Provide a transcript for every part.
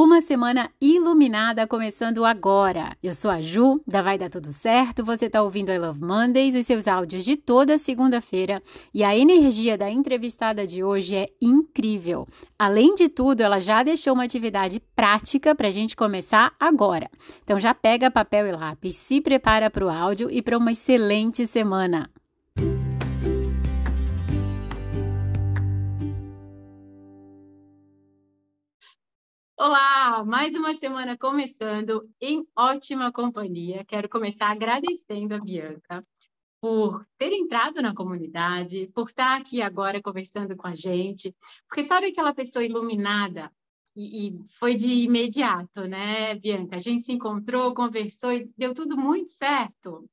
Uma semana iluminada começando agora. Eu sou a Ju, da Vai Dar Tudo Certo. Você está ouvindo I Love Mondays, os seus áudios de toda segunda-feira. E a energia da entrevistada de hoje é incrível. Além de tudo, ela já deixou uma atividade prática para a gente começar agora. Então já pega papel e lápis, se prepara para o áudio e para uma excelente semana. Olá, mais uma semana começando em ótima companhia. Quero começar agradecendo a Bianca por ter entrado na comunidade, por estar aqui agora conversando com a gente, porque sabe aquela pessoa iluminada e, e, foi de imediato, né, Bianca? A gente se encontrou, conversou e deu tudo muito certo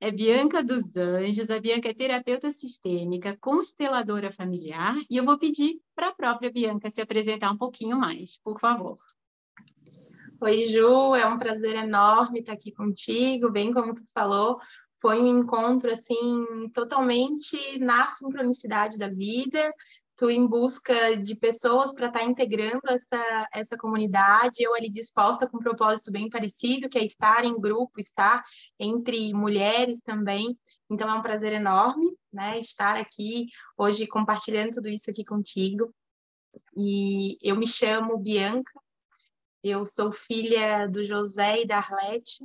é Bianca dos Anjos. A Bianca é terapeuta sistêmica, consteladora familiar, e eu vou pedir para a própria Bianca se apresentar um pouquinho mais, por favor. Oi, Ju, é um prazer enorme estar aqui contigo, bem como tu falou, foi um encontro assim totalmente na sincronicidade da vida tu em busca de pessoas para estar tá integrando essa, essa comunidade, eu ali disposta com um propósito bem parecido, que é estar em grupo, estar entre mulheres também. Então é um prazer enorme, né, estar aqui hoje compartilhando tudo isso aqui contigo. E eu me chamo Bianca, eu sou filha do José e da Arlete,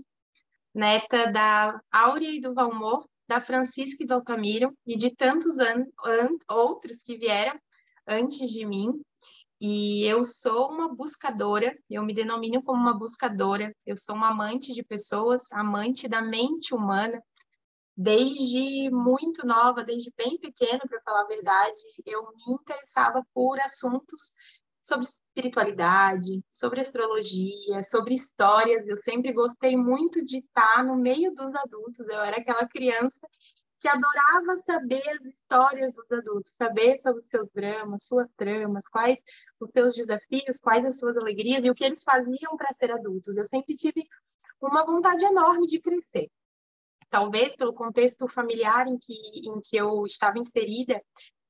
neta da Áurea e do Valmor, da Francisca e do Altamiro e de tantos an, an, outros que vieram antes de mim. E eu sou uma buscadora, eu me denomino como uma buscadora, eu sou uma amante de pessoas, amante da mente humana. Desde muito nova, desde bem pequena, para falar a verdade, eu me interessava por assuntos sobre espiritualidade, sobre astrologia, sobre histórias. Eu sempre gostei muito de estar no meio dos adultos. Eu era aquela criança que adorava saber as histórias dos adultos, saber sobre os seus dramas, suas tramas, quais os seus desafios, quais as suas alegrias e o que eles faziam para ser adultos. Eu sempre tive uma vontade enorme de crescer. Talvez pelo contexto familiar em que, em que eu estava inserida,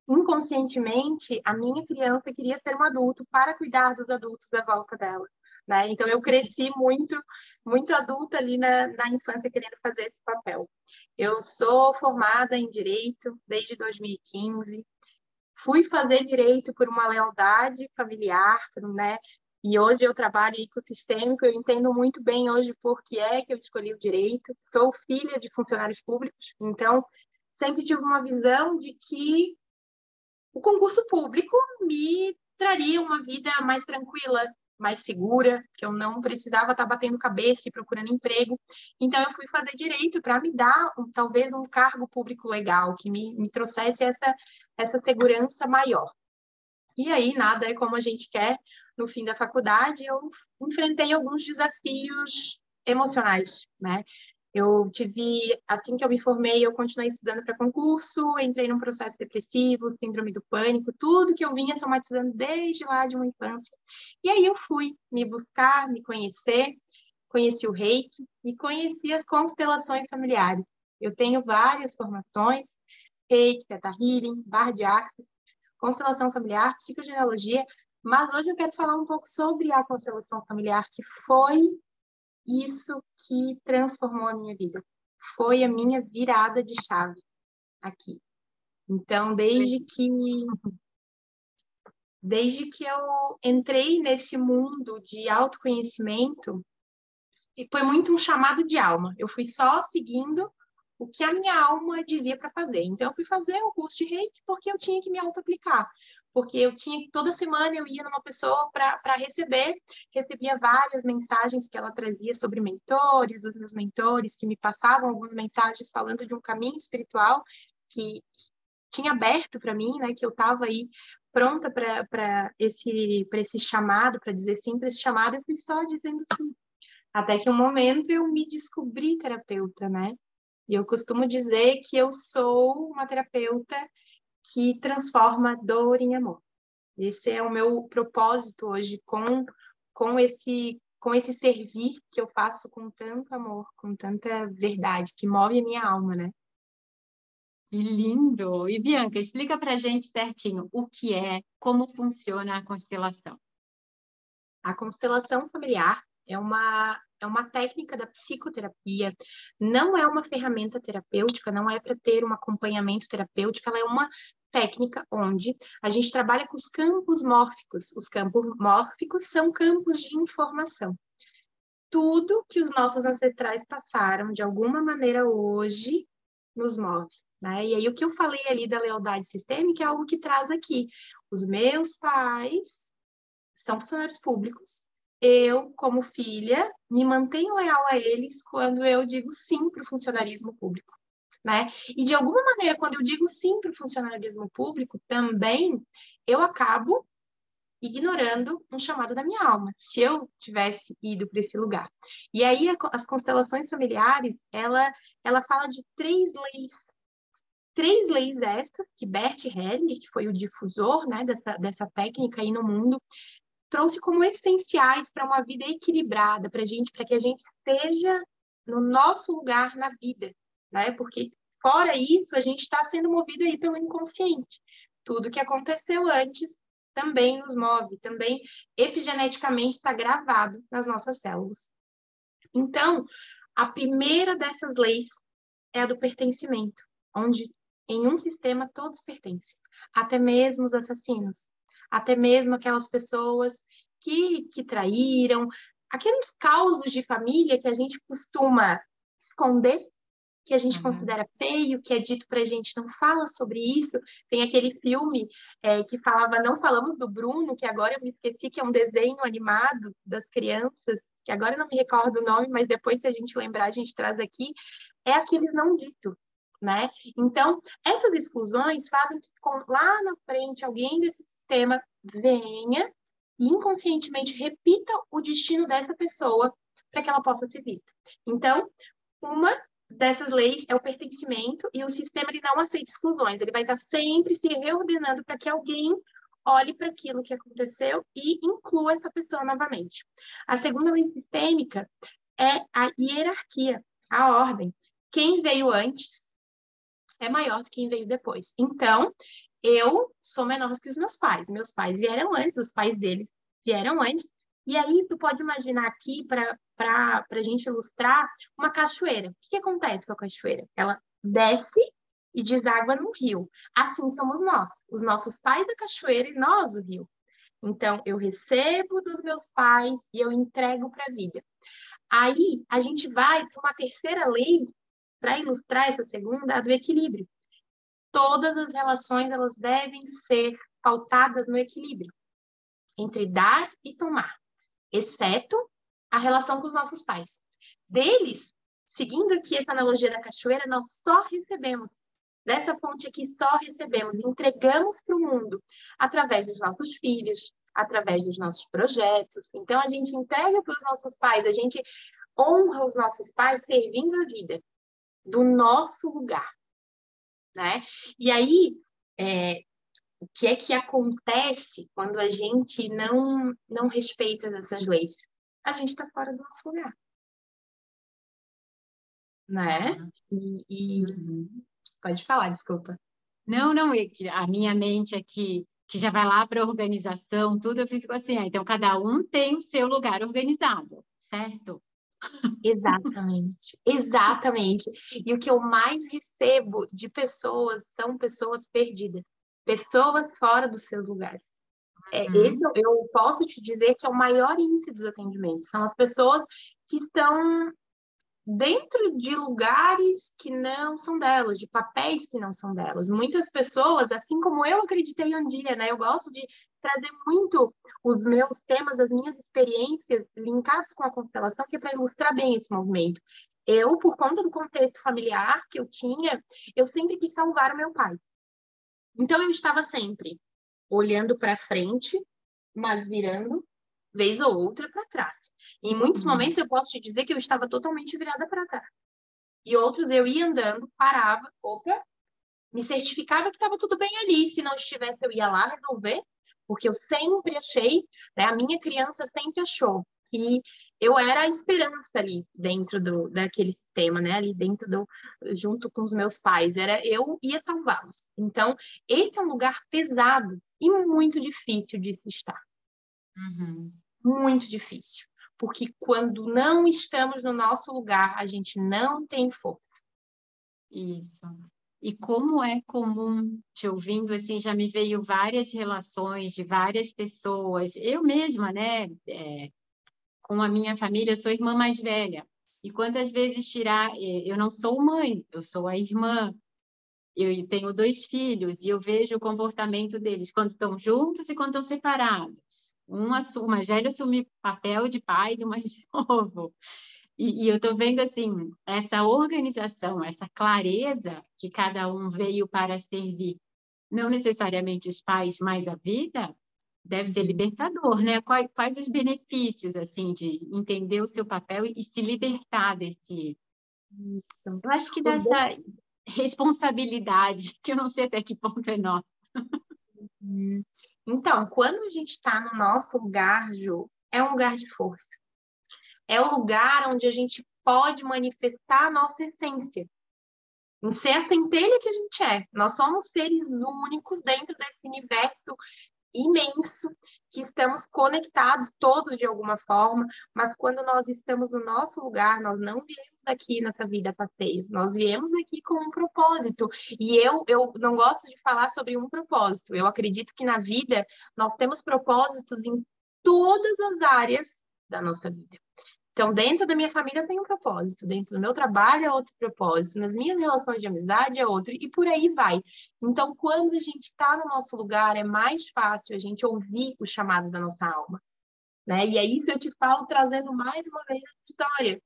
inconscientemente, a minha criança queria ser um adulto para cuidar dos adultos à volta dela. Né? Então eu cresci muito, muito adulta ali na, na infância querendo fazer esse papel. Eu sou formada em direito desde 2015. Fui fazer direito por uma lealdade familiar, né? E hoje eu trabalho ecossistêmico, eu entendo muito bem hoje por que é que eu escolhi o direito. Sou filha de funcionários públicos, então sempre tive uma visão de que o concurso público me traria uma vida mais tranquila, mais segura, que eu não precisava estar batendo cabeça e procurando emprego. Então, eu fui fazer direito para me dar um, talvez um cargo público legal, que me, me trouxesse essa, essa segurança maior. E aí, nada é como a gente quer. No fim da faculdade, eu enfrentei alguns desafios emocionais, né? Eu tive, assim que eu me formei, eu continuei estudando para concurso, entrei num processo depressivo, síndrome do pânico, tudo que eu vinha somatizando desde lá de uma infância. E aí eu fui me buscar, me conhecer, conheci o reiki e conheci as constelações familiares. Eu tenho várias formações, reiki, teta healing, bar de axis, constelação familiar, psicogenealogia, mas hoje eu quero falar um pouco sobre a constelação familiar, que foi isso que transformou a minha vida. Foi a minha virada de chave aqui. Então, desde que desde que eu entrei nesse mundo de autoconhecimento, e foi muito um chamado de alma. Eu fui só seguindo o que a minha alma dizia para fazer. Então, eu fui fazer o curso de reiki porque eu tinha que me auto-aplicar. Porque eu tinha, toda semana eu ia numa pessoa para receber, recebia várias mensagens que ela trazia sobre mentores, dos meus mentores, que me passavam algumas mensagens falando de um caminho espiritual que tinha aberto para mim, né, que eu estava aí pronta para esse, esse chamado, para dizer sim para esse chamado, eu fui só dizendo sim. Até que um momento eu me descobri terapeuta, né? E eu costumo dizer que eu sou uma terapeuta que transforma dor em amor. Esse é o meu propósito hoje com, com esse com esse servir que eu faço com tanto amor, com tanta verdade, que move a minha alma, né? Que lindo! E Bianca, explica pra gente certinho o que é, como funciona a constelação. A constelação familiar é uma é uma técnica da psicoterapia, não é uma ferramenta terapêutica, não é para ter um acompanhamento terapêutico, ela é uma técnica onde a gente trabalha com os campos mórficos. Os campos mórficos são campos de informação. Tudo que os nossos ancestrais passaram, de alguma maneira hoje, nos move. Né? E aí, o que eu falei ali da lealdade sistêmica é algo que traz aqui. Os meus pais são funcionários públicos, eu, como filha, me mantenho leal a eles quando eu digo sim para o funcionarismo público. Né? E de alguma maneira, quando eu digo sim para o funcionarismo público, também eu acabo ignorando um chamado da minha alma, se eu tivesse ido para esse lugar. E aí as constelações familiares, ela ela fala de três leis três leis estas que Bert Hellinger, que foi o difusor né, dessa, dessa técnica aí no mundo, trouxe como essenciais para uma vida equilibrada, para gente, para que a gente esteja no nosso lugar na vida, né? Porque fora isso, a gente está sendo movido aí pelo inconsciente. Tudo que aconteceu antes também nos move, também epigeneticamente está gravado nas nossas células. Então, a primeira dessas leis é a do pertencimento, onde em um sistema todos pertencem, até mesmo os assassinos, até mesmo aquelas pessoas que, que traíram, aqueles causos de família que a gente costuma esconder, que a gente uhum. considera feio, que é dito para a gente não fala sobre isso. Tem aquele filme é, que falava Não Falamos do Bruno, que agora eu me esqueci, que é um desenho animado das crianças, que agora eu não me recordo o nome, mas depois, se a gente lembrar, a gente traz aqui. É aqueles não dito, né? Então, essas exclusões fazem que lá na frente alguém desse sistema venha e inconscientemente repita o destino dessa pessoa para que ela possa ser vista. Então, uma dessas leis é o pertencimento e o sistema ele não aceita exclusões, ele vai estar sempre se reordenando para que alguém olhe para aquilo que aconteceu e inclua essa pessoa novamente. A segunda lei sistêmica é a hierarquia, a ordem. Quem veio antes é maior do que quem veio depois. Então, eu sou menor que os meus pais. Meus pais vieram antes, os pais deles vieram antes. E aí, tu pode imaginar aqui, para a gente ilustrar, uma cachoeira. O que, que acontece com a cachoeira? Ela desce e deságua no rio. Assim somos nós, os nossos pais da cachoeira e nós o rio. Então, eu recebo dos meus pais e eu entrego para a vida. Aí, a gente vai para uma terceira lei para ilustrar essa segunda, a do equilíbrio. Todas as relações elas devem ser pautadas no equilíbrio entre dar e tomar, exceto a relação com os nossos pais. Deles, seguindo aqui essa analogia da cachoeira, nós só recebemos. Dessa fonte aqui só recebemos, entregamos para o mundo através dos nossos filhos, através dos nossos projetos. Então a gente entrega para os nossos pais, a gente honra os nossos pais servindo a vida do nosso lugar, né? E aí, é, o que é que acontece quando a gente não não respeita essas leis? A gente está fora do nosso lugar, né? E, e... Uhum. pode falar, desculpa. Não, não, é a minha mente aqui que já vai lá para a organização, tudo, eu fiz assim, ah, então cada um tem o seu lugar organizado, certo? Exatamente, exatamente. E o que eu mais recebo de pessoas são pessoas perdidas, pessoas fora dos seus lugares. É, uhum. Esse eu posso te dizer que é o maior índice dos atendimentos. São as pessoas que estão dentro de lugares que não são delas, de papéis que não são delas. Muitas pessoas, assim como eu acreditei um dia, né? Eu gosto de trazer muito os meus temas, as minhas experiências linkados com a constelação, que é para ilustrar bem esse movimento. Eu, por conta do contexto familiar que eu tinha, eu sempre quis salvar o meu pai. Então eu estava sempre olhando para frente, mas virando vez ou outra para trás. Em muitos uhum. momentos eu posso te dizer que eu estava totalmente virada para trás. E outros eu ia andando, parava, opa, me certificava que estava tudo bem ali. Se não estivesse, eu ia lá resolver, porque eu sempre achei, né, a minha criança sempre achou que eu era a esperança ali dentro do daquele sistema, né? Ali dentro do junto com os meus pais, era eu ia salvá-los. Então, esse é um lugar pesado e muito difícil de se estar. Uhum. muito difícil, porque quando não estamos no nosso lugar, a gente não tem força. Isso. E como é comum, te ouvindo, assim, já me veio várias relações de várias pessoas. Eu mesma, né, é, com a minha família, eu sou irmã mais velha. E quantas vezes tirar, é, eu não sou mãe, eu sou a irmã. Eu tenho dois filhos e eu vejo o comportamento deles quando estão juntos e quando estão separados. Um assume, mais velho assume papel de pai do mais novo. E, e eu estou vendo assim essa organização, essa clareza que cada um veio para servir, não necessariamente os pais, mas a vida, deve ser libertador, né? Quais, quais os benefícios assim de entender o seu papel e, e se libertar desse Isso. Eu acho que dessa responsabilidade, que eu não sei até que ponto é nossa. Uhum. Então, quando a gente está no nosso lugar, Ju, é um lugar de força. É o lugar onde a gente pode manifestar a nossa essência. Em ser a centelha que a gente é. Nós somos seres únicos dentro desse universo imenso, que estamos conectados todos de alguma forma, mas quando nós estamos no nosso lugar, nós não viemos aqui nessa vida passeio, nós viemos aqui com um propósito. E eu, eu não gosto de falar sobre um propósito, eu acredito que na vida nós temos propósitos em todas as áreas da nossa vida. Então, dentro da minha família tem um propósito, dentro do meu trabalho é outro propósito, nas minhas relações de amizade é outro, e por aí vai. Então, quando a gente está no nosso lugar, é mais fácil a gente ouvir o chamado da nossa alma. Né? E é isso eu te falo trazendo mais uma vez a história.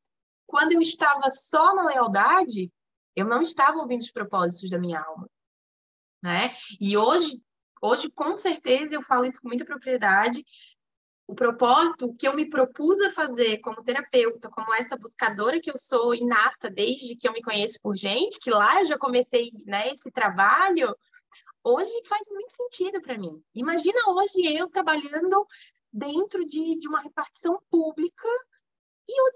Quando eu estava só na lealdade, eu não estava ouvindo os propósitos da minha alma. Né? E hoje, hoje, com certeza, eu falo isso com muita propriedade, o propósito que eu me propus a fazer como terapeuta, como essa buscadora que eu sou inata desde que eu me conheço por gente, que lá eu já comecei né, esse trabalho, hoje faz muito sentido para mim. Imagina hoje eu trabalhando dentro de, de uma repartição pública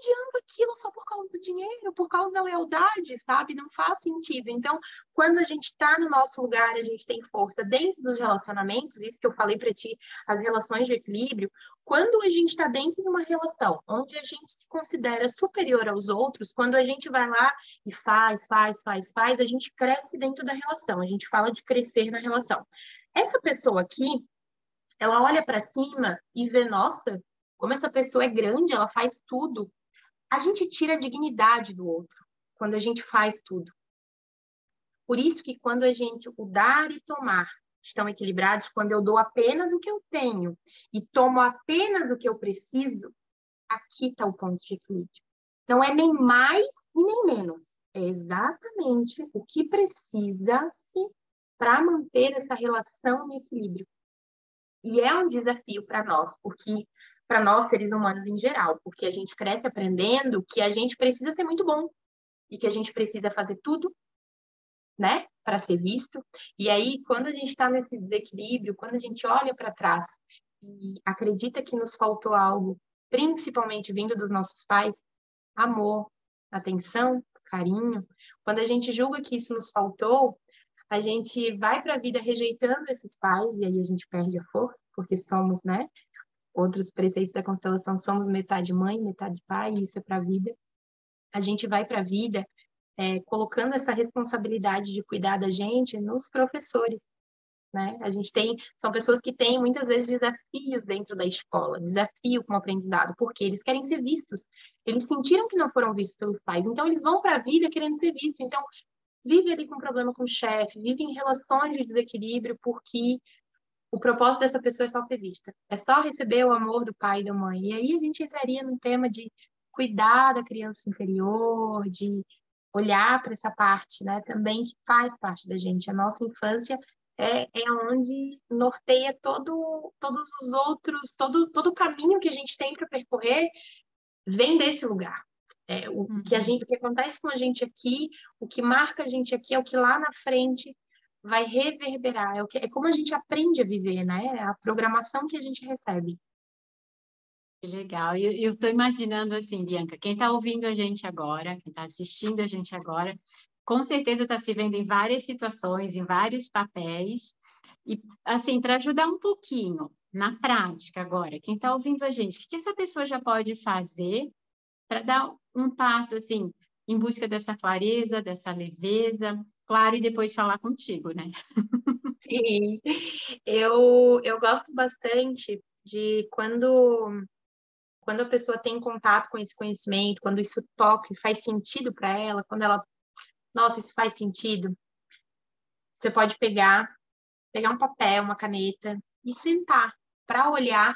odiando aquilo só por causa do dinheiro, por causa da lealdade, sabe? Não faz sentido. Então, quando a gente está no nosso lugar, a gente tem força dentro dos relacionamentos, isso que eu falei para ti, as relações de equilíbrio. Quando a gente está dentro de uma relação onde a gente se considera superior aos outros, quando a gente vai lá e faz, faz, faz, faz, a gente cresce dentro da relação. A gente fala de crescer na relação. Essa pessoa aqui, ela olha para cima e vê, nossa, como essa pessoa é grande, ela faz tudo. A gente tira a dignidade do outro quando a gente faz tudo. Por isso que quando a gente o dar e tomar estão equilibrados, quando eu dou apenas o que eu tenho e tomo apenas o que eu preciso, aqui está o ponto de equilíbrio. Não é nem mais e nem menos. É exatamente o que precisa-se para manter essa relação em equilíbrio. E é um desafio para nós, porque para nós seres humanos em geral, porque a gente cresce aprendendo que a gente precisa ser muito bom e que a gente precisa fazer tudo, né, para ser visto. E aí, quando a gente está nesse desequilíbrio, quando a gente olha para trás e acredita que nos faltou algo, principalmente vindo dos nossos pais, amor, atenção, carinho, quando a gente julga que isso nos faltou, a gente vai para a vida rejeitando esses pais e aí a gente perde a força, porque somos, né, outros preceitos da constelação, somos metade mãe, metade pai, isso é para a vida. A gente vai para a vida é, colocando essa responsabilidade de cuidar da gente nos professores. Né? A gente tem, são pessoas que têm muitas vezes desafios dentro da escola, desafio com o aprendizado, porque eles querem ser vistos. Eles sentiram que não foram vistos pelos pais, então eles vão para a vida querendo ser vistos. Então, vive ali com problema com o chefe, vive em relações de desequilíbrio, porque o propósito dessa pessoa é só ser vista. É só receber o amor do pai e da mãe. E aí a gente entraria num tema de cuidar da criança inferior, de olhar para essa parte, né, também que faz parte da gente. A nossa infância é, é onde norteia todo, todos os outros, todo, todo o caminho que a gente tem para percorrer vem desse lugar. É, o, uhum. que a gente, o que acontece com a gente aqui, o que marca a gente aqui é o que lá na frente vai reverberar. É, o que, é como a gente aprende a viver, né? É a programação que a gente recebe. Que legal. Eu estou imaginando assim, Bianca, quem está ouvindo a gente agora, quem está assistindo a gente agora, com certeza está se vendo em várias situações, em vários papéis. E, assim, para ajudar um pouquinho, na prática agora, quem está ouvindo a gente, o que, que essa pessoa já pode fazer para dar um passo assim em busca dessa clareza, dessa leveza, claro, e depois falar contigo, né? Sim, eu, eu gosto bastante de quando quando a pessoa tem contato com esse conhecimento, quando isso toca e faz sentido para ela, quando ela, nossa, isso faz sentido, você pode pegar, pegar um papel, uma caneta e sentar para olhar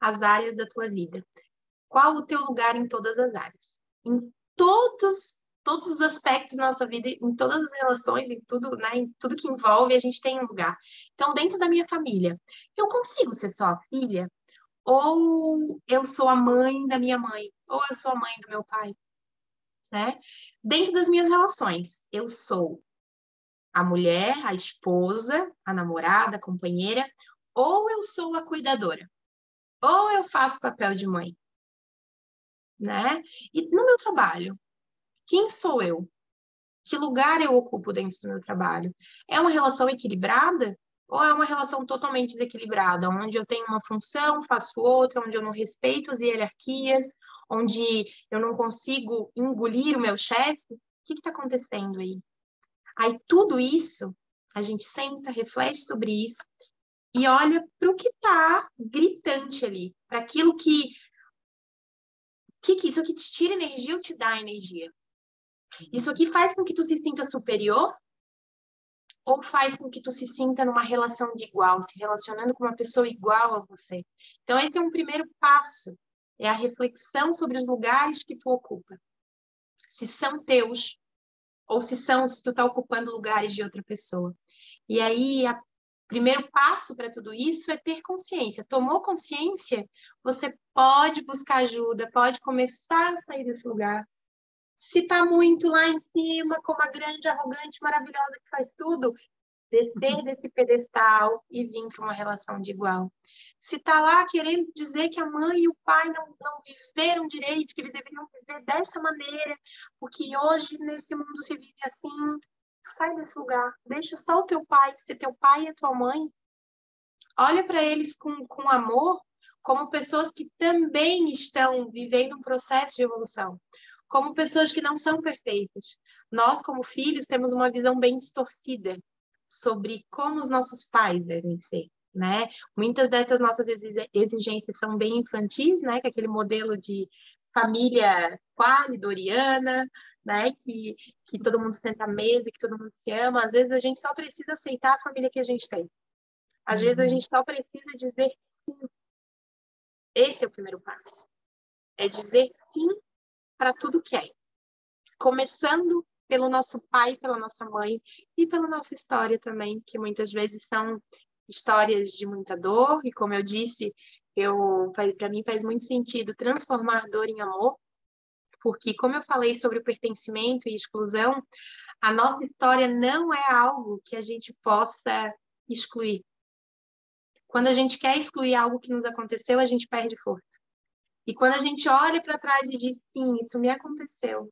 as áreas da tua vida. Qual o teu lugar em todas as áreas? Em todos todos os aspectos da nossa vida, em todas as relações, em tudo, né, em tudo que envolve, a gente tem um lugar. Então, dentro da minha família, eu consigo ser só a filha ou eu sou a mãe da minha mãe, ou eu sou a mãe do meu pai, né? Dentro das minhas relações, eu sou a mulher, a esposa, a namorada, a companheira, ou eu sou a cuidadora, ou eu faço papel de mãe, né? E no meu trabalho, quem sou eu? Que lugar eu ocupo dentro do meu trabalho? É uma relação equilibrada? Ou é uma relação totalmente desequilibrada, onde eu tenho uma função, faço outra, onde eu não respeito as hierarquias, onde eu não consigo engolir o meu chefe? O que está acontecendo aí? Aí tudo isso, a gente senta, reflete sobre isso e olha para o que está gritante ali, para aquilo que, que, que isso aqui te tira energia ou te dá energia. Isso aqui faz com que tu se sinta superior ou faz com que tu se sinta numa relação de igual, se relacionando com uma pessoa igual a você. Então, esse é um primeiro passo, é a reflexão sobre os lugares que tu ocupa. Se são teus, ou se são, se tu está ocupando lugares de outra pessoa. E aí, o primeiro passo para tudo isso é ter consciência. Tomou consciência, você pode buscar ajuda, pode começar a sair desse lugar, se está muito lá em cima, como a grande, arrogante, maravilhosa que faz tudo, descer desse pedestal e vir para uma relação de igual. Se está lá querendo dizer que a mãe e o pai não, não viveram direito, que eles deveriam viver dessa maneira, porque hoje nesse mundo se vive assim, sai desse lugar, deixa só o teu pai ser teu pai e a tua mãe. Olha para eles com, com amor, como pessoas que também estão vivendo um processo de evolução como pessoas que não são perfeitas. Nós, como filhos, temos uma visão bem distorcida sobre como os nossos pais devem ser. Né? Muitas dessas nossas exigências são bem infantis, né? Que é aquele modelo de família qualidoriana, né? Que, que todo mundo senta à mesa, que todo mundo se ama. Às vezes a gente só precisa aceitar a família que a gente tem. Às uhum. vezes a uhum. gente só precisa dizer sim. Esse é o primeiro passo. É dizer sim para tudo que é. Começando pelo nosso pai, pela nossa mãe e pela nossa história também, que muitas vezes são histórias de muita dor e como eu disse, eu para mim faz muito sentido transformar dor em amor, porque como eu falei sobre o pertencimento e exclusão, a nossa história não é algo que a gente possa excluir. Quando a gente quer excluir algo que nos aconteceu, a gente perde força. E quando a gente olha para trás e diz, sim, isso me aconteceu.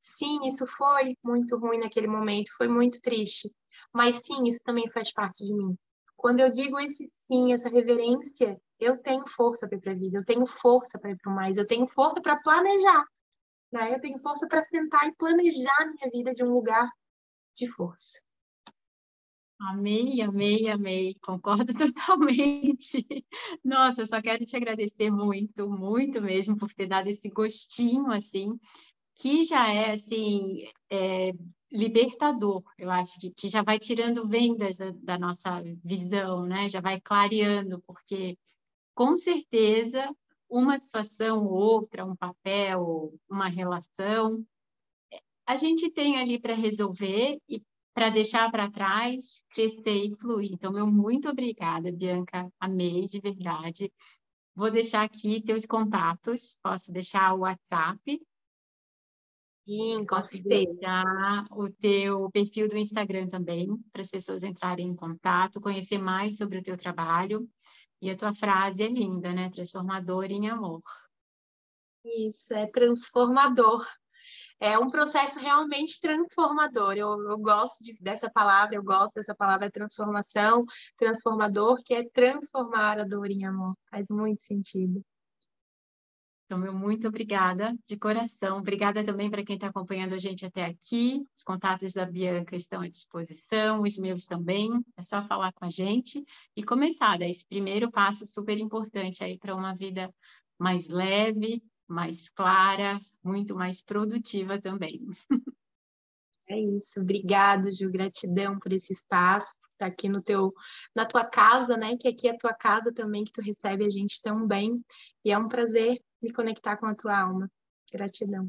Sim, isso foi muito ruim naquele momento, foi muito triste. Mas sim, isso também faz parte de mim. Quando eu digo esse sim, essa reverência, eu tenho força para ir para a vida, eu tenho força para ir para o mais, eu tenho força para planejar. Né? Eu tenho força para sentar e planejar a minha vida de um lugar de força. Amei, amei, amei, concordo totalmente. Nossa, só quero te agradecer muito, muito mesmo por ter dado esse gostinho assim, que já é assim é, libertador, eu acho, que, que já vai tirando vendas da, da nossa visão, né? Já vai clareando, porque com certeza uma situação ou outra, um papel, uma relação, a gente tem ali para resolver e para deixar para trás, crescer e fluir. Então, meu muito obrigada, Bianca. Amei de verdade. Vou deixar aqui teus contatos. Posso deixar o WhatsApp. Sim, com certeza. o teu perfil do Instagram também, para as pessoas entrarem em contato, conhecer mais sobre o teu trabalho. E a tua frase é linda, né? Transformador em amor. Isso, é transformador. É um processo realmente transformador. Eu, eu gosto de, dessa palavra, eu gosto dessa palavra transformação, transformador, que é transformar a dor em amor. Faz muito sentido. Então, meu muito obrigada, de coração. Obrigada também para quem está acompanhando a gente até aqui. Os contatos da Bianca estão à disposição, os meus também. É só falar com a gente e começar. Dar esse primeiro passo super importante aí para uma vida mais leve, mais clara, muito mais produtiva também. É isso. Obrigado, Ju. Gratidão por esse espaço, por estar aqui no teu, na tua casa, né? Que aqui é a tua casa também, que tu recebe a gente tão bem. E é um prazer me conectar com a tua alma. Gratidão.